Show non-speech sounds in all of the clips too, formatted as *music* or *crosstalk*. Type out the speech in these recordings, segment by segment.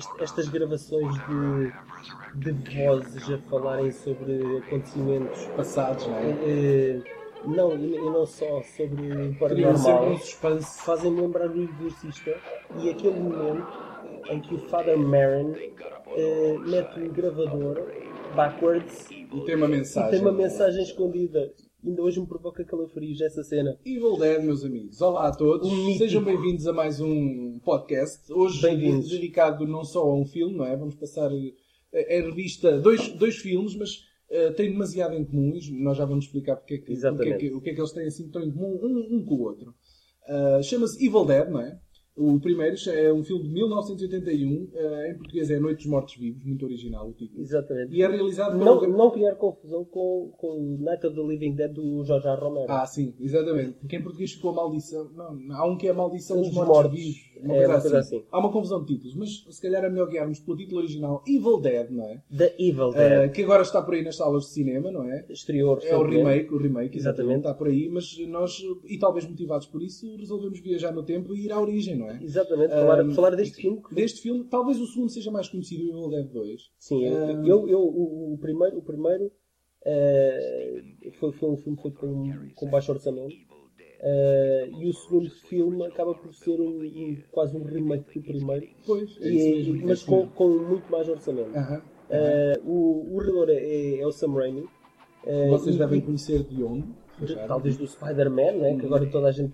est- estas gravações de, de vozes a falarem sobre acontecimentos Passados, não é? eh, não, e, e não só sobre o paranormal um fazem-me lembrar o exorcista e aquele momento em que o Father Marin eh, mete o gravador backwards E tem uma mensagem. tem uma mensagem escondida. Ainda hoje me provoca calafrios essa cena. Evil Dead, meus amigos. Olá a todos. Um. Sejam bem-vindos a mais um podcast. Hoje dedicado não só a um filme, não é? Vamos passar eh, a revista dois, dois filmes, mas eh, têm demasiado em comum. Nós já vamos explicar porque é que, Exatamente. porque é que- o que é que eles têm assim tão em comum um, um com o outro. Ah, Chama-se Evil Dead, não é? O primeiro é um filme de 1981. eh, em português é Noite dos Mortos Vivos, muito original o título. Exatamente. E é realizado por Não, não criar confusão com, com o Night of the Living Dead do Jorge R. Romero. Ah, sim, exatamente. Que em português ficou a maldição. Não, não, há um que é a maldição Dos dos mortos, mortos. vivos. É, uma coisa assim. Há uma confusão de títulos, mas se calhar é melhor guiarmos pelo título original Evil Dead, não é? The Evil Uh, Dead. que agora está por aí nas salas de cinema, não é? Exterior. É o remake, o remake, exatamente, Exatamente. está por aí, mas nós, e talvez motivados por isso, resolvemos viajar no tempo e ir à origem, não é? Exatamente. Falar, Um, falar deste filme. que- Deste filme, talvez o segundo seja mais conhecido, o Evil Dead 2. Sim, Um, eu, eu- o, o primeiro, o primeiro eh, foi, foi um filme feito com, com baixo orçamento. Eh, e o segundo filme acaba por ser um, um- quase um remake do primeiro, Pois, é e- mesmo. é mas com, com muito mais orçamento. Aham. Eh, o, o realizador é, é o Sam Raimi. Eh, Vocês e- devem conhecer de onde? De- talvez do Spider-Man, né, que agora toda a gente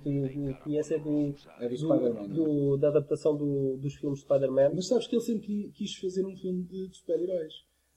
conhece, é do, É do do- do- da adaptação do- dos filmes Spider-Man. Mas sabes que ele sempre qui- quis fazer um filme de, de super-heróis.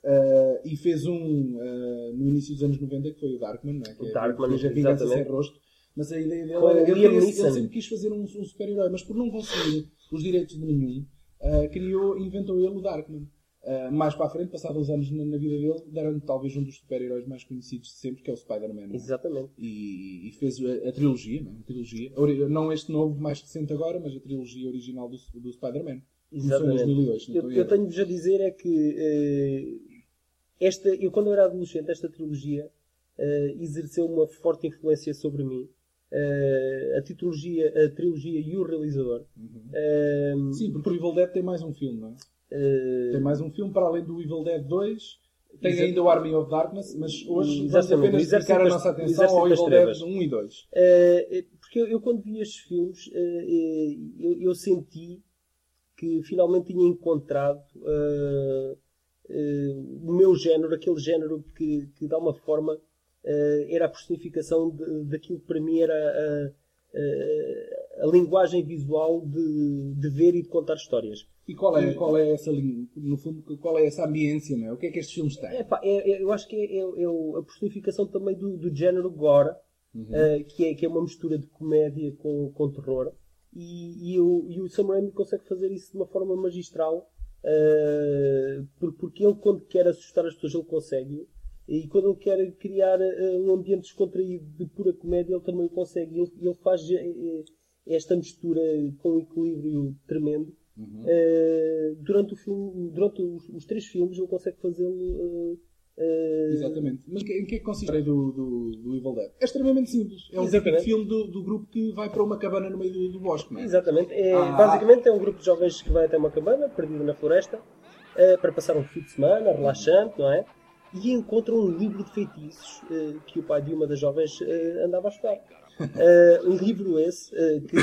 Ah, e fez um ah, no início dos anos 90 que foi o Darkman, não é? que O é- Darkman, a vingança sem rosto. Mas a ideia dele era, ele, ele sempre quis fazer um, um super-herói, mas por não conseguir os direitos de nenhum, ah, criou, inventou ele o Darkman. Ah, mais para a frente, passados uns anos na, na vida dele, deram-lhe talvez um dos super-heróis mais conhecidos de sempre, que é o Spider-Man. é? Exatamente. e, e fez a, a trilogia, não, é? a trilogia não este novo mais recente agora, mas a trilogia original do, do Spider-Man. Começou em Exatamente. 2002, se não Eu, eu tenho-vos a dizer é que eh, esta, eu quando eu era adolescente, esta trilogia eh, exerceu uma forte influência sobre mim. Eh, a, trilogia, a trilogia e o realizador. Eh, Sim, porque o Evil Dead tem mais um filme, não é? Eh, Tem mais um filme para além do Evil Dead 2. Tem Exa- ainda o Army of Darkness, mas hoje vamos apenas dedicar a nossa atenção ao Evil. Dead 1 e 2. Eh, porque eu, eu quando vi estes filmes, eh, eh, eu, eu senti que finalmente tinha encontrado eh, eh, o meu género, aquele género que, que de alguma forma eh, era a personificação de- daquilo que para mim era a, a- linguagem visual de, de ver e de contar histórias. E qual é, qual é essa no fundo, qual é essa ambiência, não é? O que é que estes filmes têm? É- é- eu acho que é, é- é a personificação também do, do género gore, eh, que, é, que é uma mistura de comédia com, com terror. E, e o, e o Sam Raimi consegue fazer isso de uma forma magistral, eh, por- porque ele, quando quer assustar as pessoas, ele consegue. E quando ele quer criar eh, um ambiente descontraído de pura comédia, ele também o consegue. Ele, ele faz eh, eh, esta mistura com um equilíbrio tremendo. Eh, durante o filme, durante os, os três filmes, ele consegue fazê-lo. eh, eh, Exatamente. Mas em que é que consiste a do, do, do Evil Dead? É extremamente simples. É um típico filme do, do grupo que vai para uma cabana no meio do, do bosque, não é? Exatamente. É, Ah. basicamente é um grupo de jovens que vai até uma cabana, perdido na floresta, para passar um fim de semana relaxante, não é? E encontram um livro de feitiços eh, que o pai de uma das jovens eh, andava a estudar. *laughs* Eh, um livro esse, que,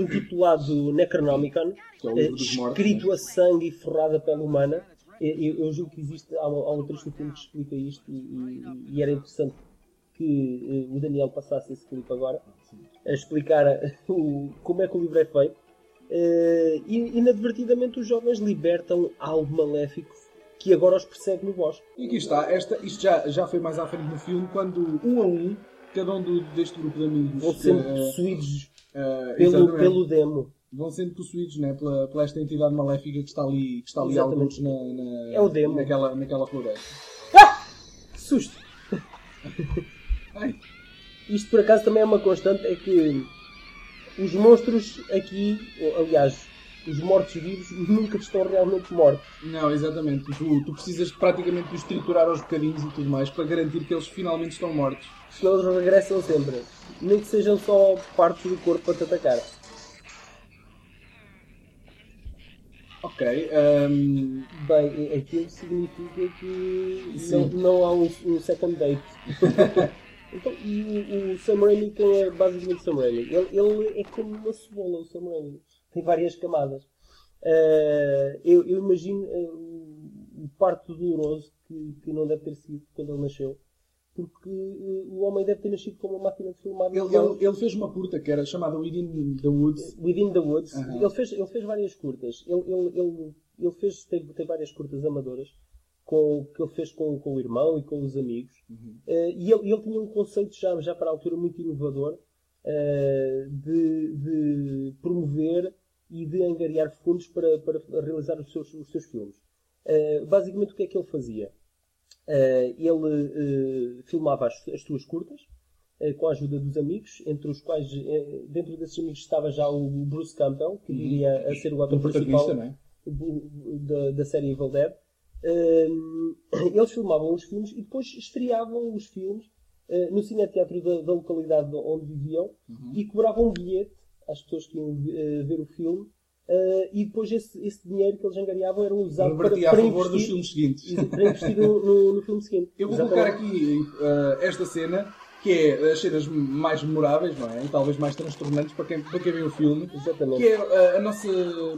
intitulado Necronomicon, é o livro dos mortos, escrito a sangue e forrado a pele humana. Eu, eu julgo que existe, há, há um trecho que explica isto e, e- e era interessante que o Daniel passasse esse clipe agora a explicar o- como é que o livro é feito. E inadvertidamente os jovens libertam algo maléfico que agora os persegue no bosque. E aqui está, esta, isto já, já foi mais à frente no filme, quando um a um, cada um do- deste grupo de amigos Vão sendo eh, possuídos eh, pelo, pelo demo. vão sendo possuídos né, pela, pela esta entidade maléfica que está ali, que está ali alguns na, na, É o demo. naquela, naquela floresta. Que *laughs* susto! *laughs* Ai, Isto por acaso também é uma constante, é que os monstros aqui, aliás, os mortos-vivos nunca estão realmente mortos. não, exatamente. Tu, tu precisas praticamente de os triturar aos bocadinhos e tudo mais para garantir que eles finalmente estão mortos. Senão eles regressam sempre. Nem que sejam só partes do corpo para te atacar. Ok. ehm, Bem, aquilo significa que não, não há um, um second date. *laughs* então, e o, o Sam Raimi, quem é basicamente o Sam Raimi? Ele, ele é como uma cebola, o Sam Raimi. Tem várias camadas. Eh, eu, eu imagino eh, o, parto doloroso que, que não deve ter sido quando ele nasceu. Porque eh, o homem deve ter nascido com uma máquina de filmar. ele, ele, ele fez uma curta que era chamada Within the Woods. Within the Woods, Aham. ele, fez, ele fez várias curtas. Ele, ele, fez, tem, tem várias curtas amadoras com, que ele fez com, com o irmão e com os amigos. Uhum. Eh, e ele, ele tinha um conceito já, já para a altura muito inovador eh, de, de promover e de angariar fundos para, para realizar os seus, os seus filmes. Eh, basicamente, o que é que ele fazia? Eh, ele eh, filmava as, as suas curtas com a ajuda dos amigos, entre os quais, dentro desses amigos estava já o Bruce Campbell, que viria a ser o ator principal é? da, da série Evil Dead. Hum, *coughs* eles filmavam os filmes e depois estreavam os filmes no cineteatro da, da localidade onde viviam Uhum. e cobravam um bilhete às pessoas que iam eh, ver o filme eh, e depois esse, esse dinheiro que eles angariavam era usado para, Revertia a para favor dos investir, filmes seguintes. para investir no, no- no filme seguinte. Eu vou Exatamente. colocar aqui eh, esta cena, que é as cenas mais memoráveis, não é? E talvez mais transtornantes para quem, para quem vê o filme. Exatamente. Que é eh, a nossa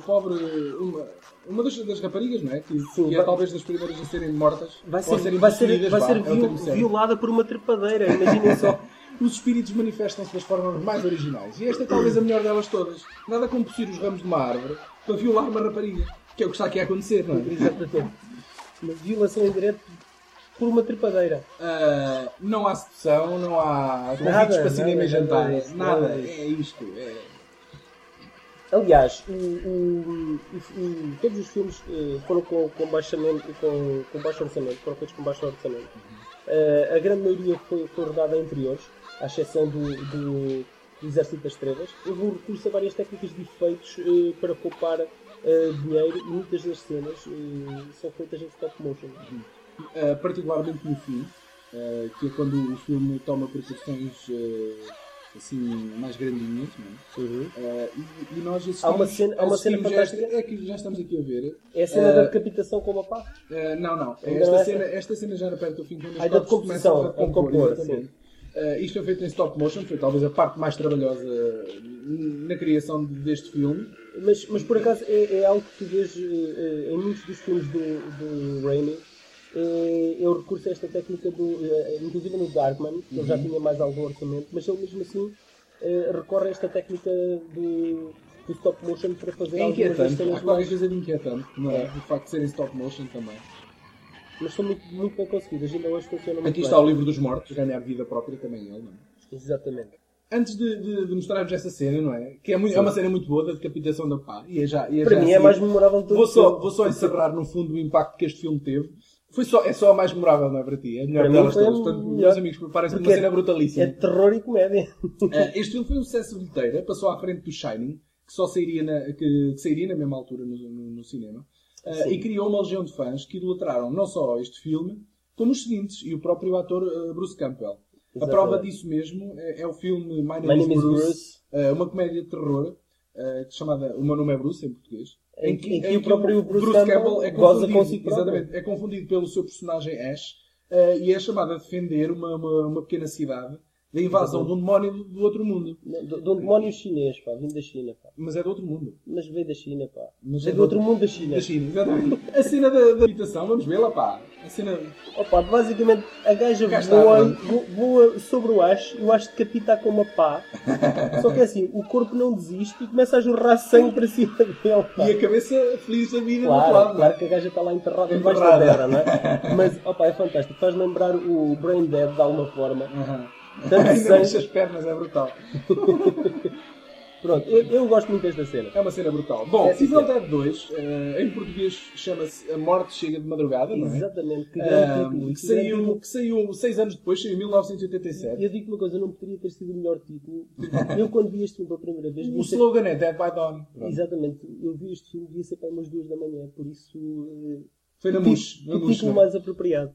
pobre. Uma, uma das, das raparigas, não é? Que, Sim, que é vai- talvez das primeiras a serem mortas. Vai a ser, serem vai ser, vai ser é viol- violada por uma trepadeira, imaginem só. *laughs* Os espíritos manifestam-se das formas mais originais. E esta é talvez a melhor delas todas. Nada como possuir os ramos de uma árvore para violar uma rapariga. Que é o que está aqui a acontecer, não é? Exatamente. Uma violação em direto por uma trepadeira. Ah, não há sedução, não há convites para cinema e jantar. nada é isto. É... Aliás, o- o- o- todos os filmes eh, foram com, com, baixamento, com, com baixo orçamento, foram feitos com baixo orçamento. Eh, a grande maioria foi, foi rodada em interiores, à exceção do, do, do Exército das Trevas. Houve um recurso a várias técnicas de efeitos eh, para poupar eh, dinheiro e muitas das cenas eh, são feitas em stop motion. Uh, particularmente no fim, uh, que é quando o filme toma proporções uh, assim mais grandinhas, não é? Uh, e, e nós assistimos, Há uma cena- há uma cena esta- fantástica. é que já estamos aqui a ver. É a cena Eh, da decapitação com uma pá? Não, não. Esta não é cena, esta cena já era perto do fim, quando os Ai, corpos começam a compor. compor. Uh, isto foi feito em stop motion, foi talvez a parte mais trabalhosa uh, na criação de- deste filme. Mas, mas por acaso é, é algo que tu vês eh, eh, em muitos dos filmes do, do Raimi. É, é o recurso a esta técnica, do, eh, inclusive no Darkman, que ele já tinha mais algum orçamento, mas ele mesmo assim eh, recorre a esta técnica do, do stop motion para fazer É algumas das cenas mais. de inquietante, não é? O facto de serem stop motion também. Mas são muito, muito bem conseguidas, ainda hoje funcionam muito Aqui bem. está o livro dos mortos, ganhar vida própria também ele, não é? Exatamente. Antes de, de, de mostrarmos essa cena, não é? Que é, muito- é uma cena muito boa da decapitação da pá. E é já, e é Para já mim é assim- mais memorável todo vou só, vou só encerrar no fundo o impacto que este filme teve. Foi só, é só a mais memorável, não é para ti? É a melhor Para delas todas. Portanto, meus amigos, preparem-se uma cena brutalíssima. É terror e comédia. *laughs* Eh, este filme foi um sucesso de bilheteira, passou à frente do Shining, que só sairia na, que, que sairia na mesma altura no, no- no cinema, Sim. e criou uma legião de fãs que idolatraram não só este filme, como os seguintes, e o próprio ator eh, Bruce Campbell. A Exatamente. prova disso mesmo é, é o filme My Name, My Name is Bruce, Bruce. eh, uma comédia de terror, eh, chamada O Meu Nome é Bruce, em português. Em que- em que o próprio Bruce Campbell é goza confundido, exatamente, é confundido pelo seu personagem Ash e é chamado a defender uma, uma, uma pequena cidade da invasão de um demónio do, do outro mundo. De, de um demónio chinês, pá, vindo da China, pá. Mas é do outro mundo. Mas veio da China, pá. Mas veio é do outro do- mundo da China. Da China, exatamente. A cena da, da habitação, vamos vê-la, pá. A cena. Opa, basicamente a gaja Cá está, voa, voa sobre o Ash e o Ash decapita com uma pá. *laughs* Só que é assim, o corpo não desiste e começa a jorrar sangue para cima dele. Pá. E a cabeça feliz da vida do outro Claro, lado. não é? claro que a gaja está lá enterrada debaixo da terra, não é? *laughs* Mas, opa, é fantástico. Faz lembrar o Brain Dead de alguma forma. Aham. Mexe *laughs* as pernas, é brutal. *laughs* Pronto, eu, eu gosto muito desta cena. É uma cena brutal. Bom, É, sim. Dead 2, eh, em português chama-se A Morte Chega de Madrugada, não é? Exatamente, que grande Ah, título. que, saiu, que saiu seis anos depois, saiu em 1987. Eu digo uma coisa, não poderia ter sido o melhor título. Eu, quando vi este filme pela primeira vez, O devia ser- slogan é Dead by Dawn. Pronto. Exatamente, eu vi este filme, devia ser para umas duas da manhã, por isso. eh, Foi na Mush. Mush, título mais apropriado.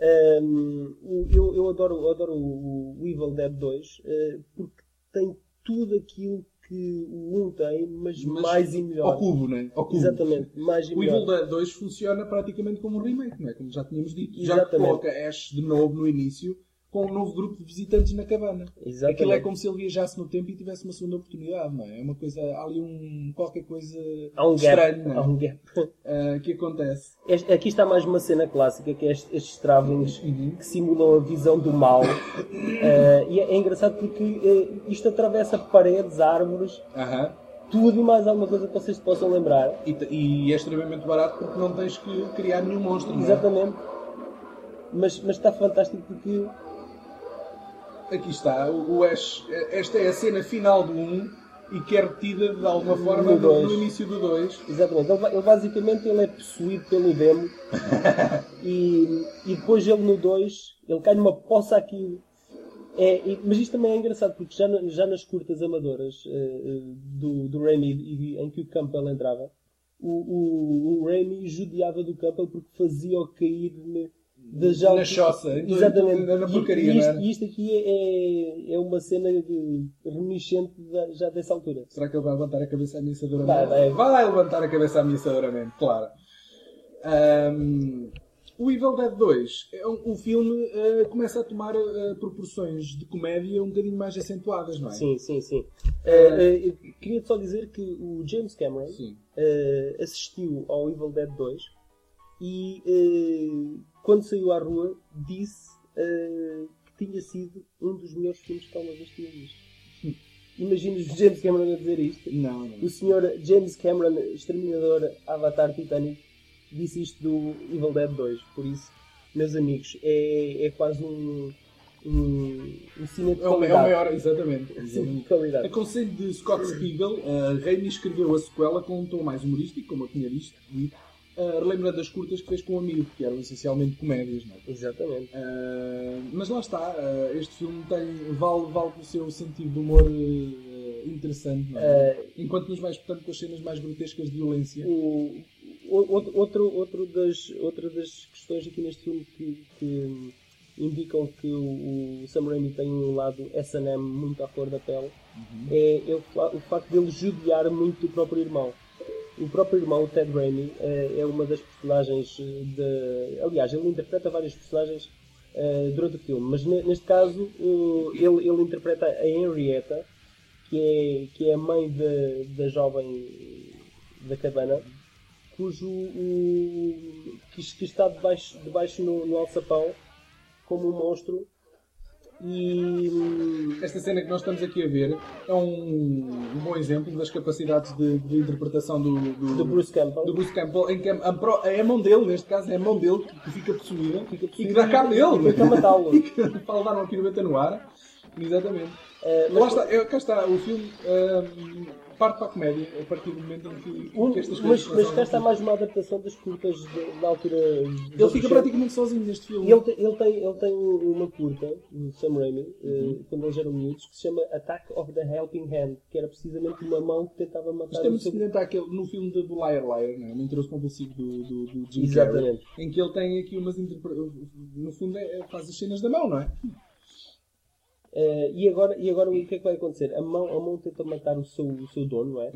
O- eu, eu adoro, adoro o o Evil Dead 2 eh, porque tem tudo aquilo que o 1 tem, mas, Mas mais e melhor. Ao cubo, né? Ao cubo. Exatamente, mais e O melhor. Evil Dead 2 funciona praticamente como um remake, não é? Como já tínhamos dito. Já Exatamente. coloca Ash de novo no início com um novo grupo de visitantes na cabana. Exatamente. Aquilo é como se ele viajasse no tempo e tivesse uma segunda oportunidade, não é? É uma coisa, há ali um, qualquer coisa Há um gap. estranho, não é? Há um gap. *laughs* Ah, que acontece. Este- Aqui está mais uma cena clássica, que é estes, travelings Uhum. que simulam a visão do mal. Eh, e é, é engraçado porque eh, isto atravessa paredes, árvores, Aham. tudo e mais alguma coisa que vocês possam lembrar. E, e é extremamente barato porque não tens que criar nenhum monstro, é? Exatamente. Mas, mas está fantástico porque Aqui está, o o Ash, esta é a cena final do 1 e que é retida de alguma forma No dois. no início do 2. Exatamente. Ele, ele basicamente ele é possuído pelo demo *laughs* e, e depois ele no 2 ele cai numa poça aqui. É, e- mas isto também é engraçado porque já, já nas curtas amadoras eh, do, do Raimi e- em que o Campbell entrava, o, o, o Raimi judiava do Campbell porque fazia-o cair das Na choça, em- Exatamente. na- porcaria, e, isto, isto aqui é, é uma cena de- reminiscente da- já dessa altura. Será que ele vai levantar a cabeça ameaçadoramente? Vai, vai. levantar a cabeça ameaçadoramente, claro. Ahm, o Evil Dead 2, é um, o filme eh, começa a tomar eh, proporções de comédia um bocadinho mais acentuadas, não é? Sim, sim, sim. Eh, queria só dizer que o James Cameron assistiu ao Evil Dead 2 e quando saiu à rua disse eh, que tinha sido um dos melhores filmes que alguma vez tinha visto. *laughs* Imagina o James Cameron a dizer isto. Não, não. O senhor James Cameron, exterminador Avatar Titanic, disse isto do Evil Dead 2. Por isso, meus amigos, é, é quase um, um, um cine de É o, é o qualidade. maior, exatamente. *laughs* Exatamente. qualidade. A conselho de Scott Spiegel, uh, Raimi escreveu a sequela com um tom mais humorístico, como eu tinha visto, uh, relembrando as curtas que fez com um amigo, que eram essencialmente comédias. Não é? Exatamente. Uh, mas lá está, uh, este filme tem, vale, vale pelo seu sentido de humor uh, interessante, não é? enquanto nos vais portanto com as cenas mais grotescas de violência. O, o- outro, outro, outro das, outra das questões aqui neste filme que, que indicam que o, o Sam Raimi tem um lado S&M muito à flor da pele é, é o, o facto dele judiar muito do próprio irmão. O próprio irmão, Ted Raimi, é, é uma das personagens de... Aliás, ele interpreta vários personagens eh, durante o filme, mas ne- neste caso ele, ele interpreta a Henrietta, que é, que é a mãe da, jovem da cabana, cujo o, que está debaixo, debaixo no, no alçapão como um monstro e Esta cena que nós estamos aqui a ver é um, um bom exemplo das capacidades de, de interpretação do, do, do Bruce Campbell do Bruce Campbell, em que a, pro- é a mão dele, neste caso, é a mão dele que fica possuída, Fica e possuída *laughs* que dá cabo e dele. tenta matá-lo. E que para levar uma pirueta no ar. Exatamente. Lá mas, está, é, cá está, o filme ahm, parte para a comédia a partir do momento em que, um- que estas coisas mas cá está mais uma adaptação das curtas de- da altura Ele fica praticamente sozinho neste filme. ele tem, ele, tem, ele tem uma curta, o Sam Raimi, eh, quando eles eram miúdos, que se chama Attack of the Helping Hand, que era precisamente uma mão que tentava matar Isto é muito semelhante àquele, no filme do Liar Liar, não é? o mentiroso compulsivo do, do, do Jim. Carrey, em que ele tem aqui umas no fundo é, faz as cenas da mão, não é? Eh, e, agora, e agora o que é que vai acontecer? A mão, a mão tenta matar o seu, o seu dono, não é?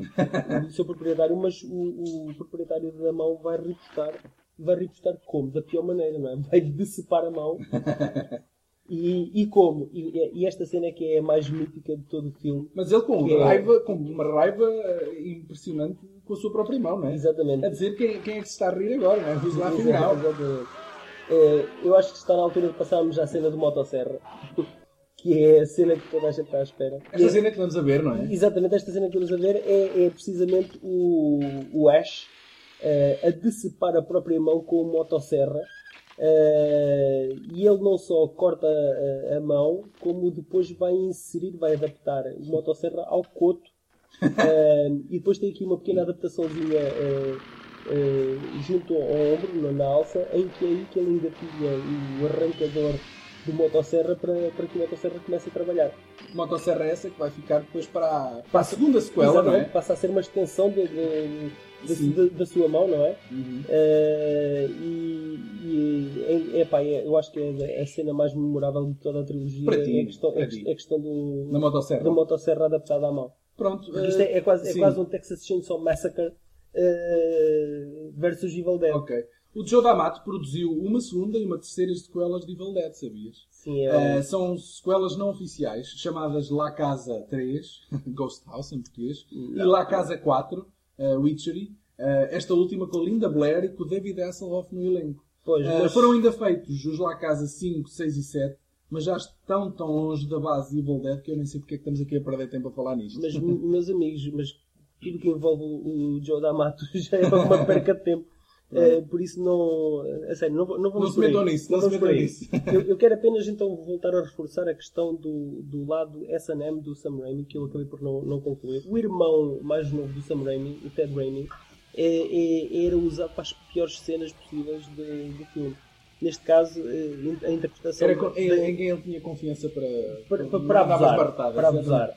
o seu proprietário, mas o, o proprietário da mão vai repostar. Vai repostar como? Da pior maneira, não é? Vai decepar a mão. *laughs* E, e como? E, e esta cena é que é a mais mítica de todo o filme. Mas ele com é- raiva, com uma raiva eh, impressionante com a sua própria mão, não é? Exatamente. A dizer quem, quem é que se está a rir agora, não é? Vamos lá afinal. Exatamente. Eh, eu acho que está na altura de passarmos à cena do Motosserra. Que é a cena que toda a gente está à espera. Esta cena que estamos a ver, não é? Exatamente, esta cena que estamos a ver é, é precisamente o, o Ash eh, a decepar a própria mão com o motosserra. eh, e ele não só corta a, a mão, como depois vai inserir, vai adaptar o motosserra ao coto. *laughs* Eh, e depois tem aqui uma pequena adaptaçãozinha junto ao ombro, na, na alça, em que é aí que ele engatilha o arrancador do motosserra para, para que o motosserra comece a trabalhar. Motosserra é essa que vai ficar depois para a, para a segunda sequela, não é? passa a ser uma extensão de- de- de- da sua mão, não é? Uhum. Eh, e e é, epá, é- eu acho que é a cena mais memorável de toda a trilogia Para ti, é a questão, é a questão do, Na motosserra. da motosserra adaptada à mão. Pronto. Porque isto é, é quase, é sim. quase um Texas Chainsaw Massacre eh, versus Evil Dead. Ok. O Joe D'Amato produziu uma segunda e uma terceira sequelas de Evil Dead, sabias? Sim, é Uh, são sequelas não oficiais, chamadas La Casa 3, *laughs* Ghost House em português, e La Casa 4, uh, Witchery, uh, esta última com Linda Blair e com David Hasselhoff no elenco. Pois, mas- Foram ainda feitos os La Casa 5, 6 e 7, mas já estão tão longe da base de Evil Dead que eu nem sei porque é que estamos aqui a perder tempo a falar nisto. Mas, meus amigos, mas tudo que envolve o o Joe D'Amato *laughs* já é uma *laughs* perca de tempo. Eh, por isso não. A sério, não, não vamos Não se metam nisso, não se vamos por metam nisso. *laughs* Eu, eu quero apenas então voltar a reforçar a questão do, do lado SM do Sam Raimi, que eu acabei por não, não concluir. O irmão mais novo do Sam Raimi, o Ted Raimi, é- é- era usado para as piores cenas possíveis de- do filme. Neste caso, eh, a interpretação. Era com- em, quem ele tinha confiança para, para, para, não para abusar. para abusar.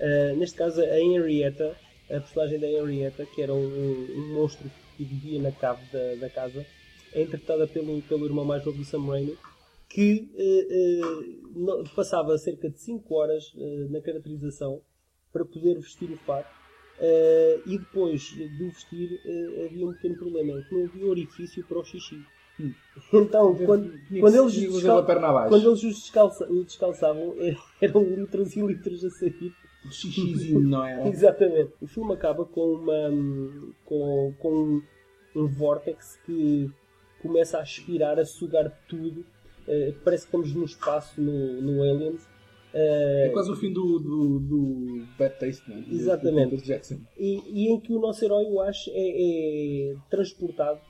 Uh, neste caso, a Henrietta, a personagem da Henrietta, que era um, um monstro que vivia na cave da, da casa, é interpretada pelo, pelo irmão mais novo do Sam Raimi, que uh, uh, no- passava cerca de 5 horas uh, na caracterização para poder vestir o fato. E depois de o vestir, havia um pequeno problema: é que não havia orifício para o xixi. Então, quando, quando eles descal- quando eles os descalça- descalçavam, *laughs* eram litros e litros a sair. Xixizinho, não era? *laughs* Exatamente. O filme acaba com uma com, com um, um vórtex que começa a aspirar, a sugar tudo. Eh, parece que estamos no espaço no, no Aliens. Eh, É quase o fim do, do, do Bad Taste, não é? Exatamente. do Jackson. e, e em que o nosso herói, eu acho, é, é transportado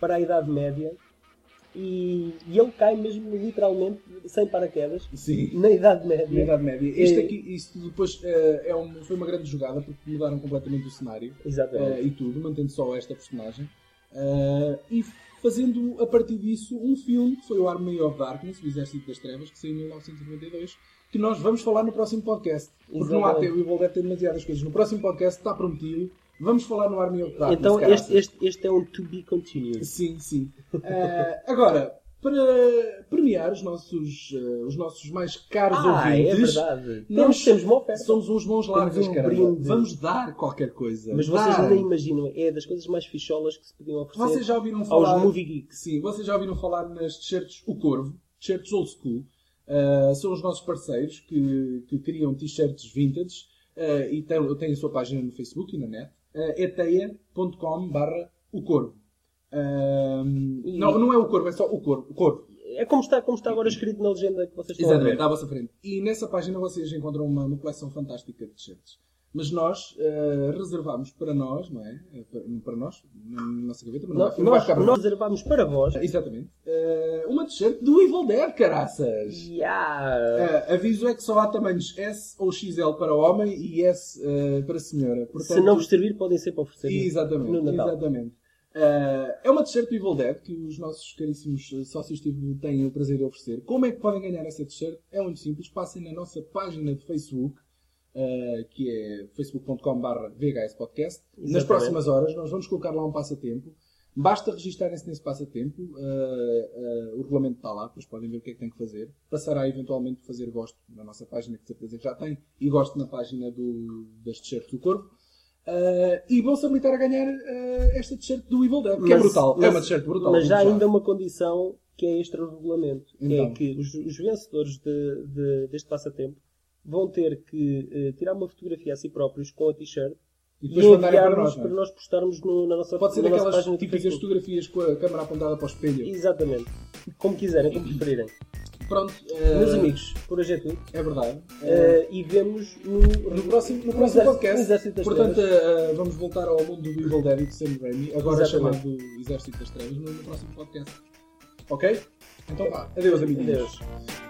para a Idade Média e, e ele cai mesmo literalmente sem paraquedas Sim. na Idade Na Média. Idade Média. Isto É- aqui, isto depois eh, é um- foi uma grande jogada porque mudaram completamente o cenário eh, e tudo, mantendo só esta personagem. Eh, e fazendo a partir disso um filme que foi o Army of Darkness, o Exército das Trevas, que saiu em 1992, que nós vamos falar no próximo podcast. Porque não há tempo, o Evil Dead tem demasiadas coisas. No próximo podcast está prometido. Vamos falar no Army of Darkness. Então este, este, este é um to be continued. Sim, sim. Eh, agora, para premiar os nossos, eh, os nossos mais caros Ah, é ouvintes, verdade. nós Temos, temos uma oferta. somos uns bons largas, um caramba. Vamos dar qualquer coisa. Mas vocês nem imaginam, é das coisas mais ficholas que se podiam oferecer Vocês já ouviram falar... aos movie geeks. Sim, vocês já ouviram falar nas t-shirts O Corvo, t-shirts old school. Uh, são os nossos parceiros que, que criam t-shirts vintage uh, e têm, têm a sua página no Facebook e na net. Uh, eteia.com barra o Corvo. Não, não é o Corvo, é só o Corvo. O Corvo. É como está, como está agora escrito na legenda que vocês estão a Exatamente, à vossa frente. E nessa página vocês encontram uma, uma coleção fantástica de t-shirts. Mas nós uh, reservamos para nós, não é? Uh, Para, para nós, na nossa gaveta, mas não, Nós, vai- não nós, nós reservamos para vós. Exatamente. Eh, uma t-shirt do Evil Dead, caraças! Yeah. Eh, aviso é que só há tamanhos S ou XL para homem e S eh, para senhora. Portanto, Se não vos servir, podem ser para oferecer. Exatamente, exatamente. Eh, é uma t-shirt do Evil Dead que os nossos caríssimos eh, sócios têm o prazer de oferecer. Como é que podem ganhar essa t-shirt? É muito simples. Passem na nossa página de Facebook, eh, que é facebook.com.br vhspodcast. Nas Exatamente. próximas horas nós vamos colocar lá um passatempo. Basta registarem-se nesse passatempo. eh, eh, o regulamento está lá, depois podem ver o que é que têm que fazer. Passará eventualmente fazer gosto na nossa página, que de certeza que já tem, e gosto na página do, das t-shirts do corpo. Uh, e vão-se habilitar a ganhar uh, esta t-shirt do Evil Dead, que é Mas- brutal. é mas- uma t-shirt brutal. Mas já ainda uma condição que é extra regulamento. que Então. É que os, os vencedores de- de- deste passatempo vão ter que eh, tirar uma fotografia a si próprios com a t-shirt E depois mandarem para nós. para é? nós postarmos no- na nossa, Pode ser na daquelas do típicas fotografias com a câmera apontada para o espelho. Exatamente. Como quiserem, como preferirem. Pronto. uh, Meus amigos, por hoje é tudo. É verdade. Uh, e vemos no, no próximo, no próximo podcast. Exército das Portanto, uh, vamos voltar ao mundo do Evil Dead e de Sam Raimi, agora Exatamente. chamado Exército das Trevas, no, no próximo podcast. Ok? Então vá. Adeus, amiguinhos. Adeus.